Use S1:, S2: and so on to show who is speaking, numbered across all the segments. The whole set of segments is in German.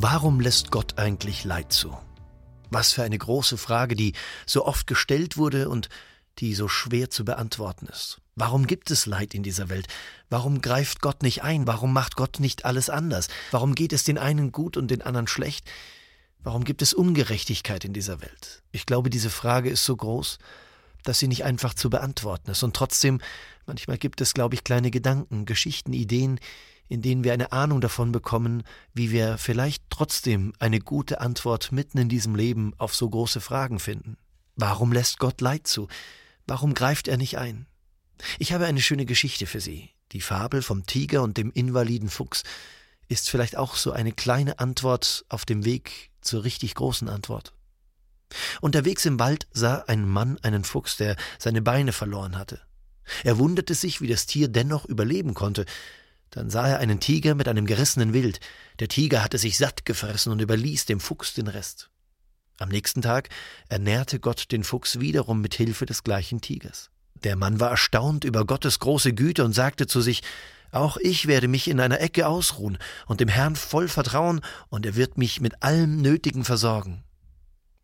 S1: Warum lässt Gott eigentlich Leid zu? Was für eine große Frage, die so oft gestellt wurde und die so schwer zu beantworten ist. Warum gibt es Leid in dieser Welt? Warum greift Gott nicht ein? Warum macht Gott nicht alles anders? Warum geht es den einen gut und den anderen schlecht? Warum gibt es Ungerechtigkeit in dieser Welt? Ich glaube, diese Frage ist so groß, dass sie nicht einfach zu beantworten ist. Und trotzdem, manchmal gibt es, glaube ich, kleine Gedanken, Geschichten, Ideen, in denen wir eine Ahnung davon bekommen, wie wir vielleicht trotzdem eine gute Antwort mitten in diesem Leben auf so große Fragen finden. Warum lässt Gott Leid zu? Warum greift er nicht ein? Ich habe eine schöne Geschichte für Sie. Die Fabel vom Tiger und dem invaliden Fuchs ist vielleicht auch so eine kleine Antwort auf dem Weg zur richtig großen Antwort. Unterwegs im Wald sah ein Mann einen Fuchs, der seine Beine verloren hatte. Er wunderte sich, wie das Tier dennoch überleben konnte, dann sah er einen Tiger mit einem gerissenen Wild. Der Tiger hatte sich satt gefressen und überließ dem Fuchs den Rest. Am nächsten Tag ernährte Gott den Fuchs wiederum mit Hilfe des gleichen Tigers. Der Mann war erstaunt über Gottes große Güte und sagte zu sich, auch ich werde mich in einer Ecke ausruhen und dem Herrn voll vertrauen, und er wird mich mit allem Nötigen versorgen.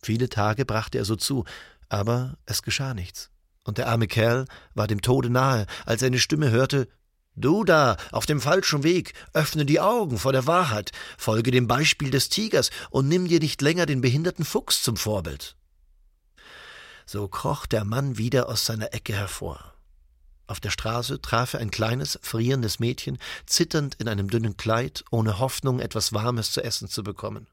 S1: Viele Tage brachte er so zu, aber es geschah nichts. Und der arme Kerl war dem Tode nahe, als er eine Stimme hörte Du da, auf dem falschen Weg, öffne die Augen vor der Wahrheit, folge dem Beispiel des Tigers und nimm dir nicht länger den behinderten Fuchs zum Vorbild. So kroch der Mann wieder aus seiner Ecke hervor. Auf der Straße traf er ein kleines, frierendes Mädchen, zitternd in einem dünnen Kleid, ohne Hoffnung, etwas Warmes zu essen zu bekommen.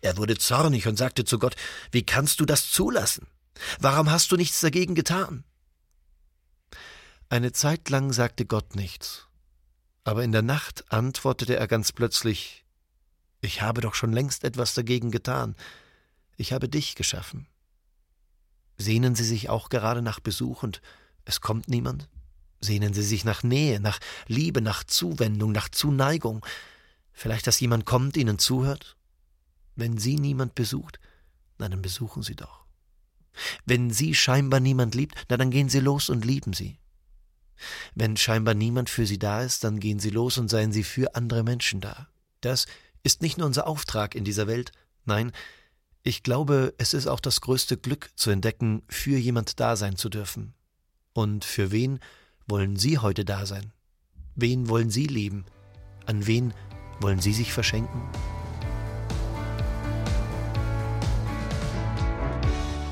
S1: Er wurde zornig und sagte zu Gott, Wie kannst du das zulassen? Warum hast du nichts dagegen getan? Eine Zeit lang sagte Gott nichts, aber in der Nacht antwortete er ganz plötzlich Ich habe doch schon längst etwas dagegen getan, ich habe dich geschaffen. Sehnen Sie sich auch gerade nach Besuch und es kommt niemand? Sehnen Sie sich nach Nähe, nach Liebe, nach Zuwendung, nach Zuneigung, vielleicht dass jemand kommt, Ihnen zuhört? Wenn Sie niemand besucht, na dann besuchen Sie doch. Wenn Sie scheinbar niemand liebt, na dann gehen Sie los und lieben Sie. Wenn scheinbar niemand für sie da ist, dann gehen sie los und seien sie für andere Menschen da. Das ist nicht nur unser Auftrag in dieser Welt, nein, ich glaube, es ist auch das größte Glück zu entdecken, für jemand da sein zu dürfen. Und für wen wollen Sie heute da sein? Wen wollen Sie lieben? An wen wollen Sie sich verschenken?